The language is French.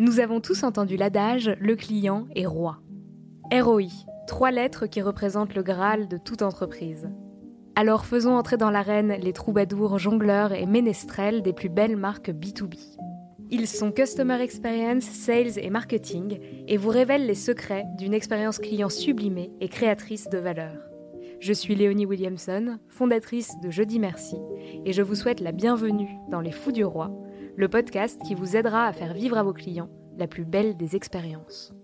Nous avons tous entendu l'adage le client est roi. ROI, trois lettres qui représentent le Graal de toute entreprise. Alors faisons entrer dans l'arène les troubadours, jongleurs et ménestrels des plus belles marques B2B. Ils sont Customer Experience, Sales et Marketing et vous révèlent les secrets d'une expérience client sublimée et créatrice de valeur. Je suis Léonie Williamson, fondatrice de Jeudi Merci, et je vous souhaite la bienvenue dans Les Fous du Roi, le podcast qui vous aidera à faire vivre à vos clients la plus belle des expériences.